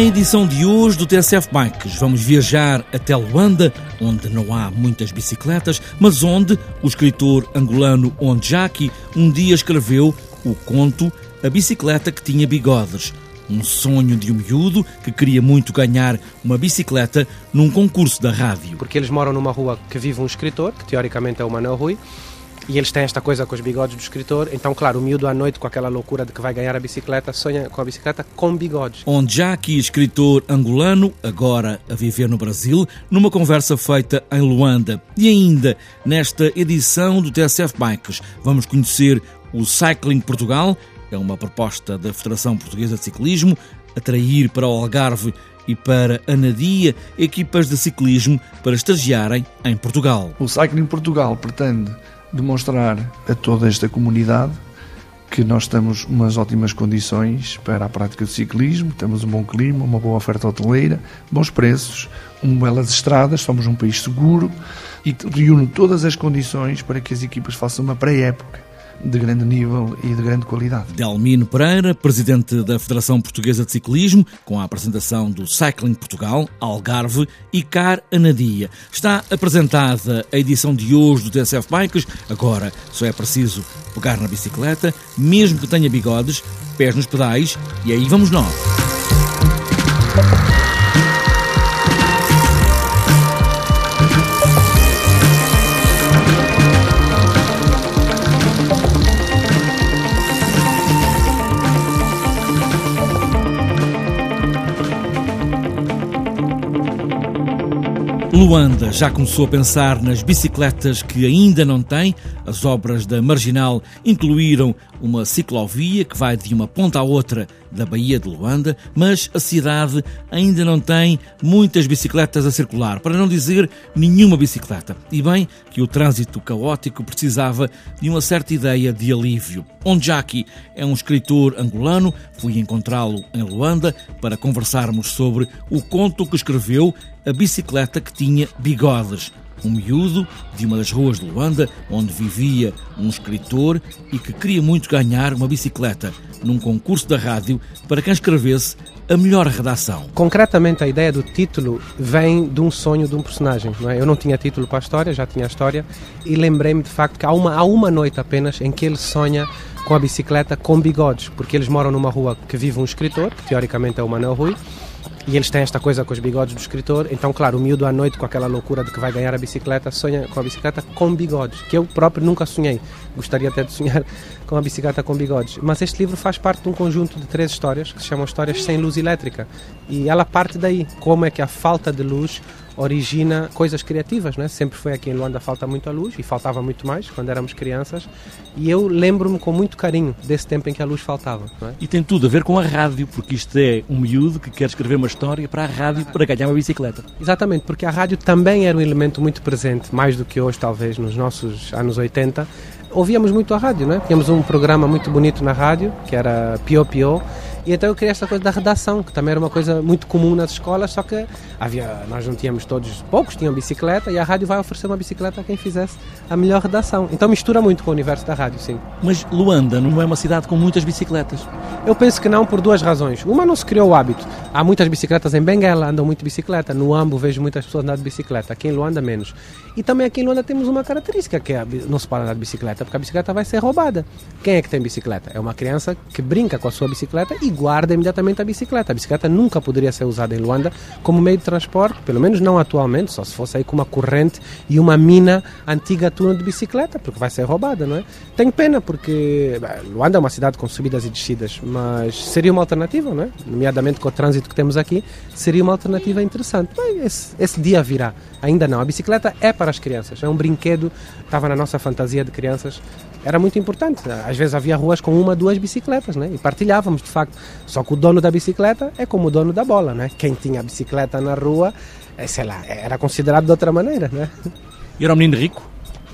edição de hoje do TSF Bikes, vamos viajar até Luanda, onde não há muitas bicicletas, mas onde o escritor angolano Ondjaki um dia escreveu o conto A Bicicleta que Tinha Bigodes. Um sonho de um miúdo que queria muito ganhar uma bicicleta num concurso da rádio. Porque eles moram numa rua que vive um escritor, que teoricamente é o Manuel Rui, e eles têm esta coisa com os bigodes do escritor. Então, claro, o miúdo à noite, com aquela loucura de que vai ganhar a bicicleta, sonha com a bicicleta com bigodes. Onde já aqui, escritor angolano, agora a viver no Brasil, numa conversa feita em Luanda. E ainda, nesta edição do TSF Bikes, vamos conhecer o Cycling Portugal, é uma proposta da Federação Portuguesa de Ciclismo, atrair para o Algarve e para a Nadia equipas de ciclismo para estagiarem em Portugal. O Cycling Portugal pretende demonstrar a toda esta comunidade que nós temos umas ótimas condições para a prática do ciclismo, temos um bom clima, uma boa oferta hoteleira, bons preços, um belas estradas, somos um país seguro e reúne todas as condições para que as equipas façam uma pré-época de grande nível e de grande qualidade. Delmino Pereira, presidente da Federação Portuguesa de Ciclismo, com a apresentação do Cycling Portugal, Algarve e Car Anadia. Está apresentada a edição de hoje do TSF Bikes. Agora só é preciso pegar na bicicleta, mesmo que tenha bigodes, pés nos pedais, e aí vamos nós. Luanda já começou a pensar nas bicicletas que ainda não tem. As obras da Marginal incluíram uma ciclovia que vai de uma ponta à outra da Baía de Luanda, mas a cidade ainda não tem muitas bicicletas a circular, para não dizer nenhuma bicicleta. E bem que o trânsito caótico precisava de uma certa ideia de alívio. Onjaki é um escritor angolano, fui encontrá-lo em Luanda para conversarmos sobre o conto que escreveu A Bicicleta que Tinha Bigodes um miúdo de uma das ruas de Luanda, onde vivia um escritor e que queria muito ganhar uma bicicleta num concurso da rádio para quem escrevesse a melhor redação. Concretamente, a ideia do título vem de um sonho de um personagem. Não é? Eu não tinha título para a história, já tinha a história, e lembrei-me de facto que há uma, há uma noite apenas em que ele sonha com a bicicleta com bigodes, porque eles moram numa rua que vive um escritor, que teoricamente é o Manuel Rui, e eles têm esta coisa com os bigodes do escritor. Então, claro, o miúdo à noite, com aquela loucura de que vai ganhar a bicicleta, sonha com a bicicleta com bigodes, que eu próprio nunca sonhei. Gostaria até de sonhar com a bicicleta com bigodes. Mas este livro faz parte de um conjunto de três histórias que se chamam Histórias Sem Luz Elétrica. E ela parte daí. Como é que a falta de luz origina coisas criativas, né? Sempre foi aqui em Luanda falta muita luz e faltava muito mais quando éramos crianças. E eu lembro-me com muito carinho desse tempo em que a luz faltava. É? E tem tudo a ver com a rádio, porque isto é um miúdo que quer escrever uma história para a rádio para ganhar uma bicicleta. Exatamente, porque a rádio também era um elemento muito presente, mais do que hoje, talvez, nos nossos anos 80. Ouvíamos muito a rádio, né? Tínhamos um programa muito bonito na rádio, que era Pio Pio, e então eu criei essa coisa da redação, que também era uma coisa muito comum nas escolas, só que havia, nós não tínhamos todos, poucos tinham bicicleta e a rádio vai oferecer uma bicicleta a quem fizesse a melhor redação. Então mistura muito com o universo da rádio, sim. Mas Luanda não é uma cidade com muitas bicicletas? Eu penso que não por duas razões. Uma, não se criou o hábito. Há muitas bicicletas em Benguela, andam muito de bicicleta. No Ambo vejo muitas pessoas andar de bicicleta. Aqui em Luanda, menos. E também aqui em Luanda temos uma característica, que é não se pode andar de bicicleta, porque a bicicleta vai ser roubada. Quem é que tem bicicleta? É uma criança que brinca com a sua bicicleta e guarda imediatamente a bicicleta. A bicicleta nunca poderia ser usada em Luanda como meio de transporte, pelo menos não atualmente, só se fosse aí com uma corrente e uma mina antiga túnel de bicicleta, porque vai ser roubada, não é? Tenho pena, porque bem, Luanda é uma cidade com subidas e descidas, mas seria uma alternativa, não é? Nomeadamente com o trânsito que temos aqui, seria uma alternativa interessante. Bem, esse, esse dia virá. Ainda não. A bicicleta é para as crianças, é um brinquedo, estava na nossa fantasia de crianças era muito importante. Às vezes havia ruas com uma, duas bicicletas, né? E partilhávamos, de facto. Só que o dono da bicicleta é como o dono da bola, né? Quem tinha a bicicleta na rua, é, sei lá, era considerado de outra maneira, né? E era um menino rico?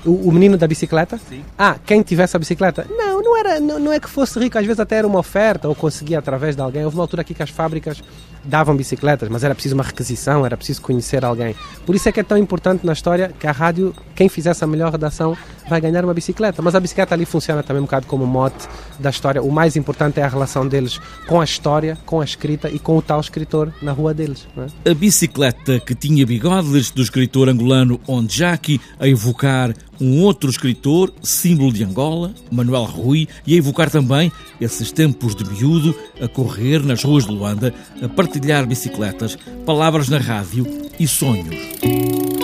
O, o, menino da bicicleta? Sim. Ah, quem tivesse a bicicleta? Não, não era, não, não, é que fosse rico, às vezes até era uma oferta ou conseguia através de alguém. Houve uma altura aqui que as fábricas davam bicicletas, mas era preciso uma requisição, era preciso conhecer alguém. Por isso é que é tão importante na história que a rádio quem fizer essa melhor redação vai ganhar uma bicicleta. Mas a bicicleta ali funciona também um bocado como mote da história. O mais importante é a relação deles com a história, com a escrita e com o tal escritor na rua deles. É? A bicicleta que tinha bigodes do escritor angolano Ondjaki a evocar um outro escritor, símbolo de Angola, Manuel Rui, e a evocar também esses tempos de miúdo, a correr nas ruas de Luanda, a partilhar bicicletas, palavras na rádio e sonhos.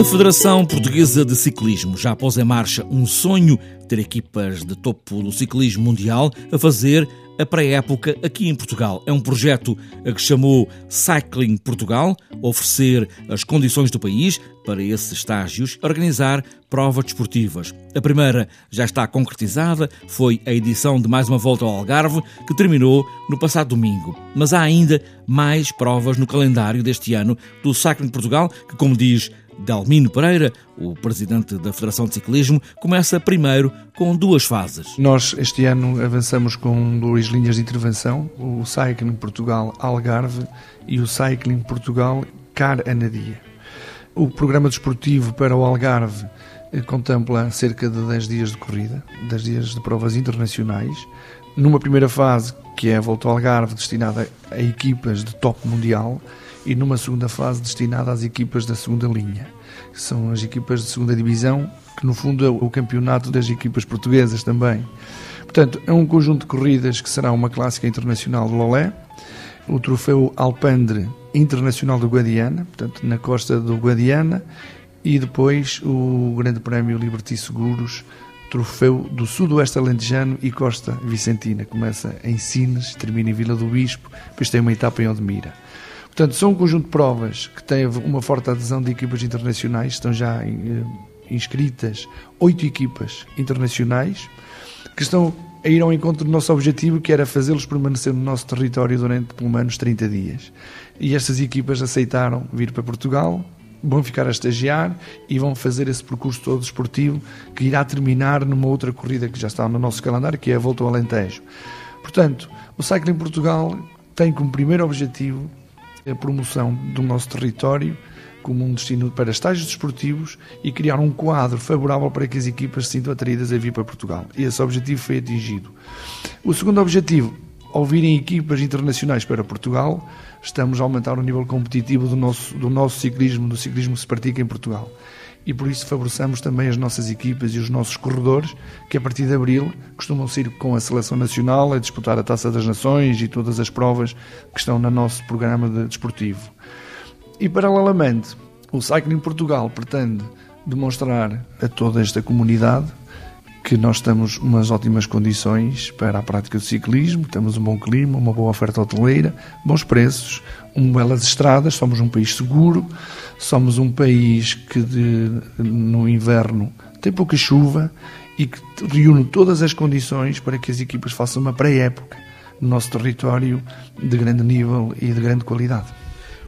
A Federação Portuguesa de Ciclismo já pôs em marcha um sonho ter equipas de topo do ciclismo mundial a fazer a pré-época aqui em Portugal. É um projeto a que chamou Cycling Portugal, oferecer as condições do país para esses estágios, organizar provas desportivas. A primeira já está concretizada, foi a edição de mais uma volta ao Algarve, que terminou no passado domingo. Mas há ainda mais provas no calendário deste ano do Cycling Portugal, que, como diz Dalmino Pereira, o presidente da Federação de Ciclismo, começa primeiro com duas fases. Nós este ano avançamos com duas linhas de intervenção, o Cycling Portugal Algarve e o Cycling Portugal Car Anadia. O programa desportivo para o Algarve eh, contempla cerca de 10 dias de corrida, 10 dias de provas internacionais. Numa primeira fase, que é a Volta ao Algarve, destinada a equipas de top mundial, e numa segunda fase destinada às equipas da segunda linha, que são as equipas de segunda divisão, que no fundo é o campeonato das equipas portuguesas também. Portanto, é um conjunto de corridas que será uma clássica internacional de Lolé, o troféu Alpendre Internacional do Guadiana, portanto, na costa do Guadiana, e depois o Grande Prémio Liberty Seguros, troféu do Sudoeste Alentejano e Costa Vicentina. Começa em Sines, termina em Vila do Bispo, depois tem uma etapa em Odmira. Portanto, são um conjunto de provas que teve uma forte adesão de equipas internacionais, estão já eh, inscritas oito equipas internacionais que estão a ir ao encontro do nosso objetivo, que era fazê-los permanecer no nosso território durante pelo menos 30 dias. E estas equipas aceitaram vir para Portugal, vão ficar a estagiar e vão fazer esse percurso todo esportivo que irá terminar numa outra corrida que já está no nosso calendário, que é a Volta ao Alentejo. Portanto, o Cycling Portugal tem como primeiro objetivo a promoção do nosso território como um destino para estágios desportivos e criar um quadro favorável para que as equipas se sintam atraídas a vir para Portugal. Esse objetivo foi atingido. O segundo objetivo, ao virem equipas internacionais para Portugal, estamos a aumentar o nível competitivo do nosso, do nosso ciclismo, do ciclismo que se pratica em Portugal e por isso favorecemos também as nossas equipas e os nossos corredores, que a partir de abril costumam ir com a seleção nacional a disputar a Taça das Nações e todas as provas que estão no nosso programa de desportivo. E paralelamente, o Cycling Portugal pretende demonstrar a toda esta comunidade que nós temos umas ótimas condições para a prática do ciclismo, temos um bom clima, uma boa oferta hoteleira, bons preços, um belas estradas, somos um país seguro, somos um país que de, no inverno tem pouca chuva e que reúne todas as condições para que as equipas façam uma pré-época no nosso território de grande nível e de grande qualidade.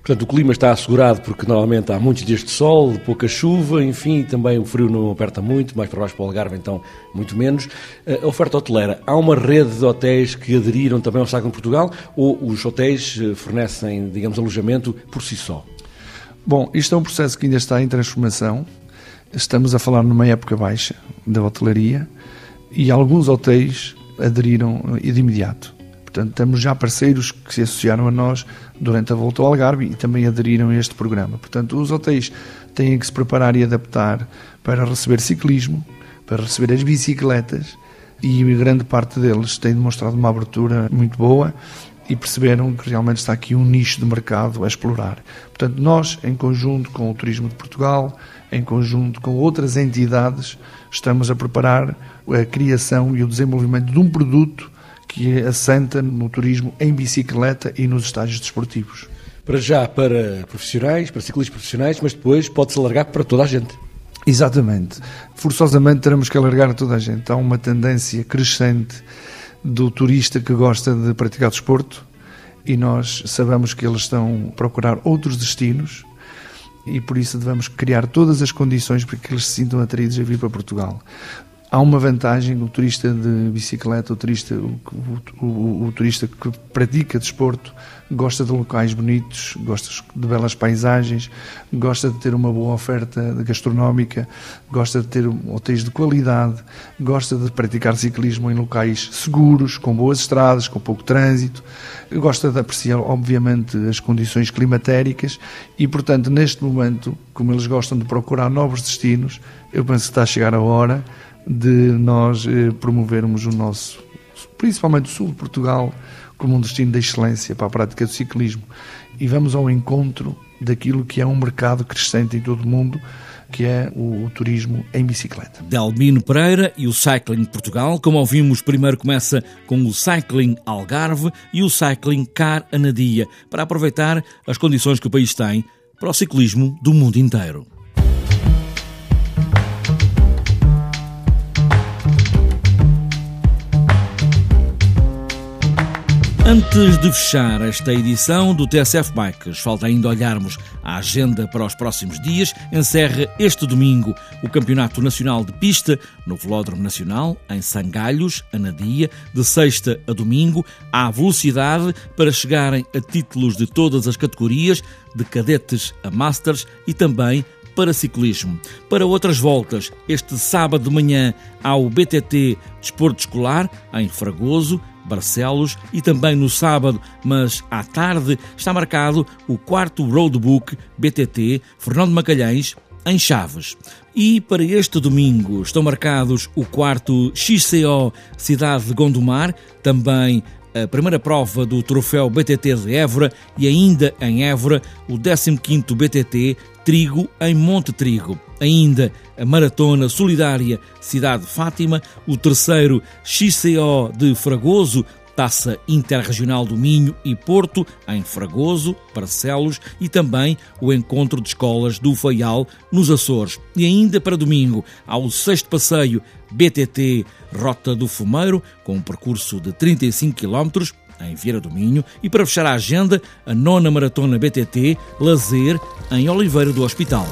Portanto, o clima está assegurado porque normalmente há muitos dias de sol, pouca chuva, enfim, também o frio não aperta muito, mais para baixo para o Algarve, então muito menos. A oferta hoteleira, há uma rede de hotéis que aderiram também ao Sacro Portugal ou os hotéis eh, fornecem, digamos, alojamento por si só? Bom, isto é um processo que ainda está em transformação. Estamos a falar numa época baixa da hotelaria e alguns hotéis aderiram de imediato. Portanto, temos já parceiros que se associaram a nós durante a volta ao Algarve e também aderiram a este programa. Portanto, os hotéis têm que se preparar e adaptar para receber ciclismo, para receber as bicicletas e grande parte deles tem demonstrado uma abertura muito boa e perceberam que realmente está aqui um nicho de mercado a explorar. Portanto, nós, em conjunto com o Turismo de Portugal, em conjunto com outras entidades, estamos a preparar a criação e o desenvolvimento de um produto que assenta no turismo em bicicleta e nos estágios desportivos. Para já para profissionais, para ciclistas profissionais, mas depois pode-se alargar para toda a gente. Exatamente. Forçosamente teremos que alargar a toda a gente. Há uma tendência crescente do turista que gosta de praticar desporto e nós sabemos que eles estão a procurar outros destinos e por isso devemos criar todas as condições para que eles se sintam atraídos a vir para Portugal. Há uma vantagem, o turista de bicicleta, o turista, o, o, o, o, turista que pratica desporto, gosta de locais bonitos, gosta de belas paisagens, gosta de ter uma boa oferta gastronómica, gosta de ter hotéis de qualidade, gosta de praticar ciclismo em locais seguros, com boas estradas, com pouco trânsito, gosta de apreciar, obviamente, as condições climatéricas e, portanto, neste momento, como eles gostam de procurar novos destinos, eu penso que está a chegar a hora de nós eh, promovermos o nosso, principalmente o sul de Portugal, como um destino de excelência para a prática do ciclismo. E vamos ao encontro daquilo que é um mercado crescente em todo o mundo, que é o, o, turismo em bicicleta. Delmino Pereira e o Cycling Portugal, como ouvimos, primeiro começa com o Cycling Algarve e o Cycling Car Anadia, para aproveitar as condições que o país tem para o ciclismo do mundo inteiro. Antes de fechar esta edição do TSF Bikes, falta ainda olharmos a agenda para os próximos dias. Encerra este domingo o Campeonato Nacional de Pista no Velódromo Nacional, em Sangalhos, Anadia, de sexta a domingo. Há velocidade para chegarem a títulos de todas as categorias, de cadetes a masters e também para ciclismo. Para outras voltas, este sábado de manhã há o BTT Desporto Escolar, em Fragoso, Barcelos e também no sábado, mas à tarde, está marcado o quarto Roadbook BTT Fernando Macalhães em Chaves. E para este domingo estão marcados o quarto XCO Cidade de Gondomar, também a primeira prova do troféu BTT de Évora e ainda em Évora o 15º BTT Trigo em Monte Trigo. Ainda a Maratona Solidária Cidade de Fátima, o terceiro XCO de Fragoso, Taça Interregional do Minho e Porto, em Fragoso, Barcelos e também o Encontro de Escolas do Faial, nos Açores. E ainda para domingo, há o sexto passeio BTT Rota do Fumeiro, com um percurso de 35 km, em Vieira do Minho, e para fechar a agenda, a nona Maratona BTT Lazer, em Oliveira do Hospital.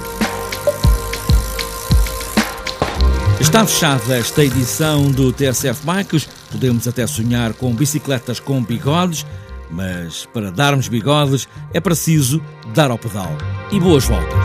Está fechada esta edição do TSF Bikes. Podemos até sonhar com bicicletas com bigodes, mas para darmos bigodes é preciso dar ao pedal. E boas voltas!